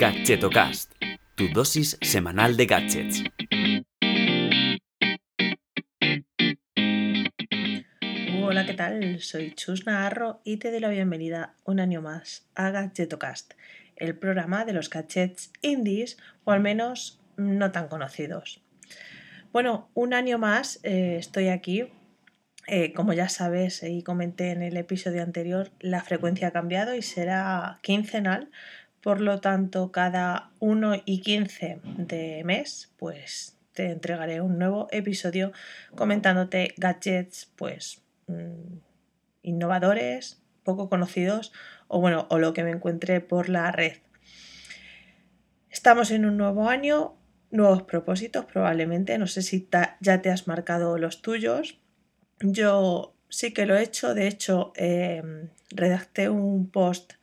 Gadgetocast, tu dosis semanal de gadgets. Hola, ¿qué tal? Soy Chus Naharro y te doy la bienvenida un año más a Gadgetocast, el programa de los gadgets indies o al menos no tan conocidos. Bueno, un año más eh, estoy aquí. Eh, como ya sabes y comenté en el episodio anterior, la frecuencia ha cambiado y será quincenal por lo tanto, cada 1 y 15 de mes, pues te entregaré un nuevo episodio comentándote gadgets, pues mm, innovadores, poco conocidos o bueno, o lo que me encuentre por la red. Estamos en un nuevo año, nuevos propósitos probablemente, no sé si ya te has marcado los tuyos. Yo sí que lo he hecho, de hecho em, redacté un post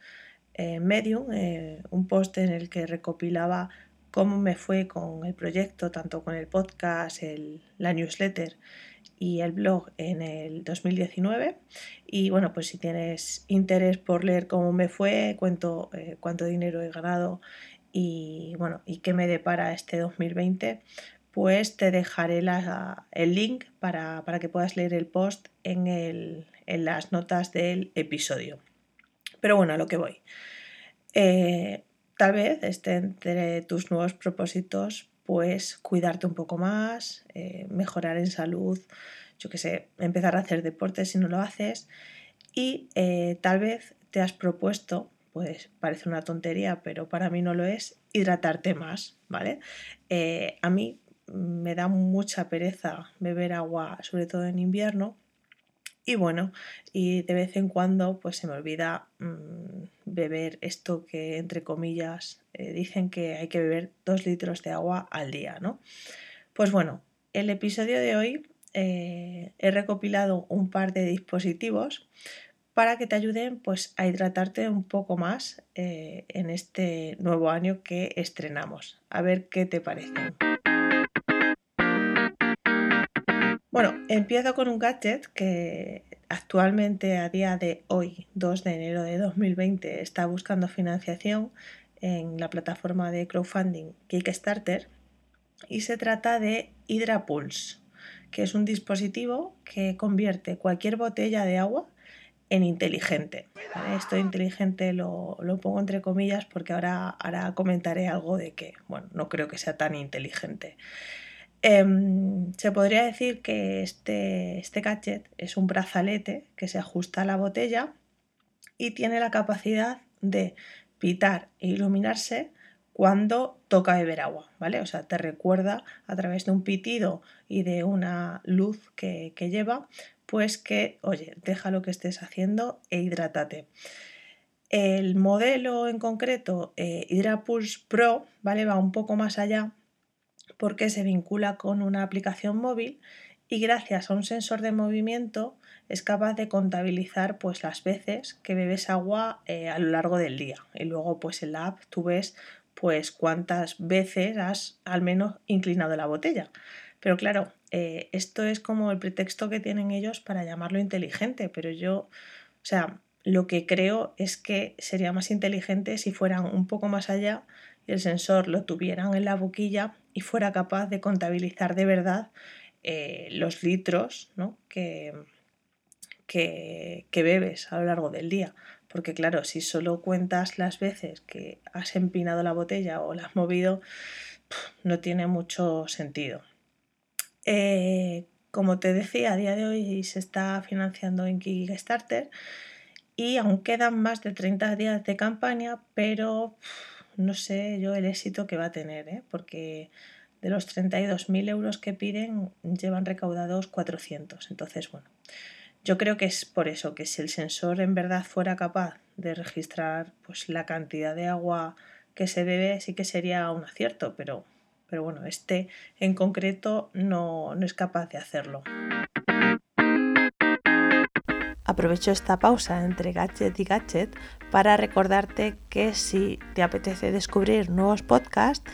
eh, Medium, eh, un post en el que recopilaba cómo me fue con el proyecto, tanto con el podcast, la newsletter y el blog en el 2019. Y bueno, pues si tienes interés por leer cómo me fue, eh, cuánto dinero he ganado y bueno, y qué me depara este 2020, pues te dejaré el link para, que puedas leer el post en, en las notas del episodio. Pero bueno, a lo que voy. Eh, tal vez esté entre tus nuevos propósitos, pues cuidarte un poco más, eh, mejorar en salud, yo que sé, empezar a hacer deporte si no lo haces y eh, tal vez te has propuesto, pues parece una tontería, pero para mí no lo es, hidratarte más, ¿vale? a mí me da mucha pereza beber agua, sobre todo en invierno, y bueno, y de vez en cuando pues se me olvida mm, beber esto que entre comillas eh, dicen que hay que beber dos litros de agua al día, ¿no? Pues bueno, el episodio de hoy eh, he recopilado un par de dispositivos para que te ayuden pues a hidratarte un poco más eh, en este nuevo año que estrenamos. A ver qué te parece. Bueno, empiezo con un gadget que actualmente a día de hoy, 2 de enero de 2020, está buscando financiación en la plataforma de crowdfunding Kickstarter y se trata de HydraPulse, que es un dispositivo que convierte cualquier botella de agua en inteligente. Esto inteligente lo, lo, pongo entre comillas porque ahora, ahora comentaré algo de que, bueno, no creo que sea tan inteligente. Em, se podría decir que este, este es un brazalete que se ajusta a la botella y tiene la capacidad de pitar e iluminarse cuando toca beber agua, ¿vale? O sea, te recuerda a través de un pitido y de una luz que, lleva, pues que, oye, deja lo que estés haciendo e hidrátate. El modelo en concreto, eh, HydraPulse Pro, ¿vale? Va un poco más allá porque se vincula con una aplicación móvil y gracias a un sensor de movimiento es capaz de contabilizar pues las veces que bebes agua eh, a lo largo del día. Y luego pues en la app tú ves pues cuántas veces has al menos inclinado la botella. Pero claro eh, esto es como el pretexto que tienen ellos para llamarlo inteligente pero yo o sea lo que creo es que sería más inteligente si fueran un poco más allá y el sensor lo tuvieran en la boquilla y fuera capaz de contabilizar de verdad eh, los litros que, que, bebes a lo largo del día. Porque claro, si solo cuentas las veces que has empinado la botella o la has movido, no tiene mucho sentido. Eh, como te decía, a día de hoy se está financiando en Kickstarter y aún quedan más de 30 días de campaña, pero no sé yo el éxito que va a tener, ¿eh? porque de los 32.000 euros que piden llevan recaudados 400. Entonces, bueno, yo creo que es por eso, que si el sensor en verdad fuera capaz de registrar pues, la cantidad de agua que se bebe, sí que sería un acierto, pero, pero bueno, este en concreto no, no es capaz de hacerlo. Aprovecho esta pausa entre gadget y gadget para recordarte que si te apetece descubrir nuevos podcasts,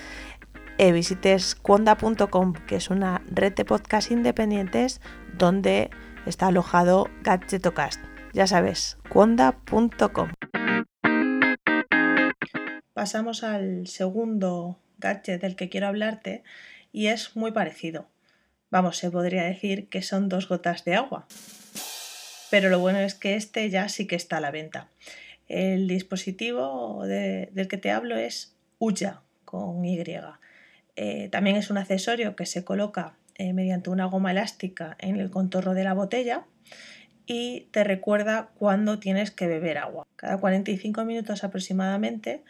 eh, visites cuonda.com, que es una red de podcasts independientes donde está alojado Gadgetocast. Ya sabes, cuonda.com. pasamos al segundo gadget del que quiero hablarte y es muy parecido. Vamos, se podría decir que son dos gotas de agua. Pero lo bueno es que este ya sí que está a la venta. El dispositivo del que te hablo es Uya con Y. Eh, también es un accesorio que se coloca eh, mediante una goma elástica en el contorno de la botella y te recuerda cuando tienes que beber agua. Cada 45 minutos aproximadamente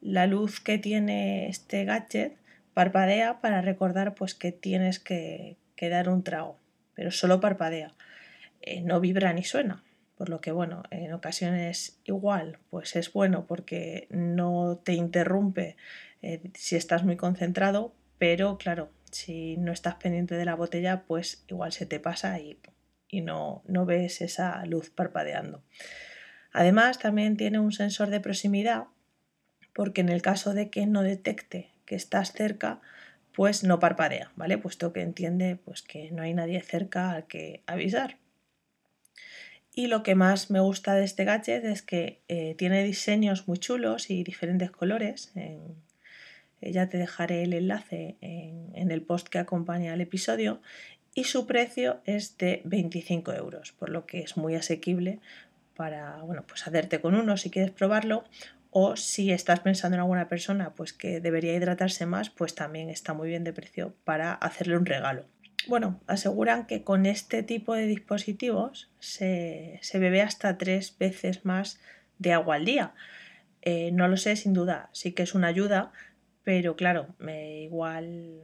la luz que tiene este gadget parpadea para recordar pues que tienes que, dar un trago, pero solo parpadea, eh, no vibra ni suena. Por lo que bueno, en ocasiones igual, pues es bueno porque no te interrumpe eh, si estás muy concentrado, pero claro, si no estás pendiente de la botella, pues igual se te pasa y, y no, no ves esa luz parpadeando. Además, también tiene un sensor de proximidad porque en el caso de que no detecte que estás cerca, pues no parpadea, ¿vale? Puesto que entiende pues, que no hay nadie cerca al que avisar. Y lo que más me gusta de este gadget es que eh, tiene diseños muy chulos y diferentes colores. Ya te dejaré el enlace en, el post que acompaña al episodio. Y su precio es de 25 euros, por lo que es muy asequible para bueno, pues hacerte con uno si quieres probarlo o si estás pensando en alguna persona pues que debería hidratarse más, pues también está muy bien de precio para hacerle un regalo. Bueno, aseguran que con este tipo de dispositivos se, bebe hasta tres veces más de agua al día. Eh, no lo sé, sin duda, sí que es una ayuda, pero claro, me igual,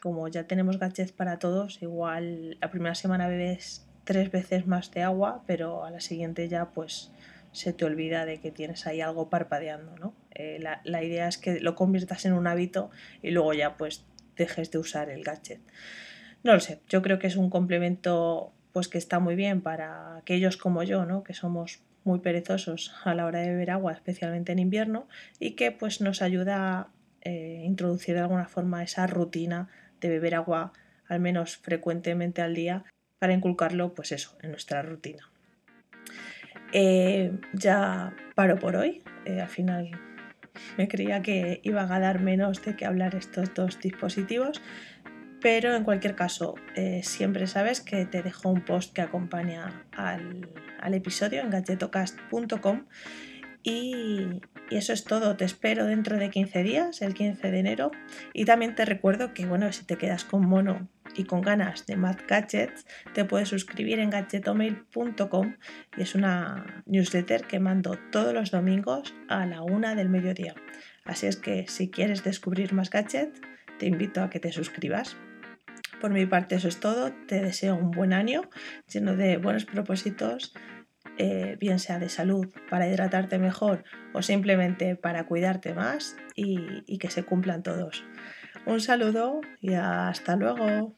como ya tenemos gadgets para todos, igual la primera semana bebes tres veces más de agua, pero a la siguiente ya pues se te olvida de que tienes ahí algo parpadeando, ¿no? Eh, la, idea es que lo conviertas en un hábito y luego ya pues dejes de usar el gadget. No lo sé, yo creo que es un complemento pues que está muy bien para aquellos como yo, ¿no? Que somos muy perezosos a la hora de beber agua, especialmente en invierno, y que pues nos ayuda eh, introducir de alguna forma esa rutina de beber agua al menos frecuentemente al día para inculcarlo pues eso en nuestra rutina. Eh, ya paro por hoy. Eh, al final me creía que iban a dar menos de que hablar estos dos dispositivos. Pero en cualquier caso, siempre sabes que te dejo un post que acompaña al, al episodio en gadgetocast.com y, eso es todo. Te espero dentro de 15 días, el 15 de enero. Y también te recuerdo que, bueno, si te quedas con mono y con ganas de Mad Gadgets, te puedes suscribir en gadgetomail.com y es una newsletter que mando todos los domingos a la una del mediodía. Así es que si quieres descubrir más gadgets, te invito a que te suscribas. Por mi parte eso es todo. Te deseo un buen año lleno de buenos propósitos eh, bien sea de salud, para hidratarte mejor o simplemente para cuidarte más y que se cumplan todos. Un saludo y hasta luego.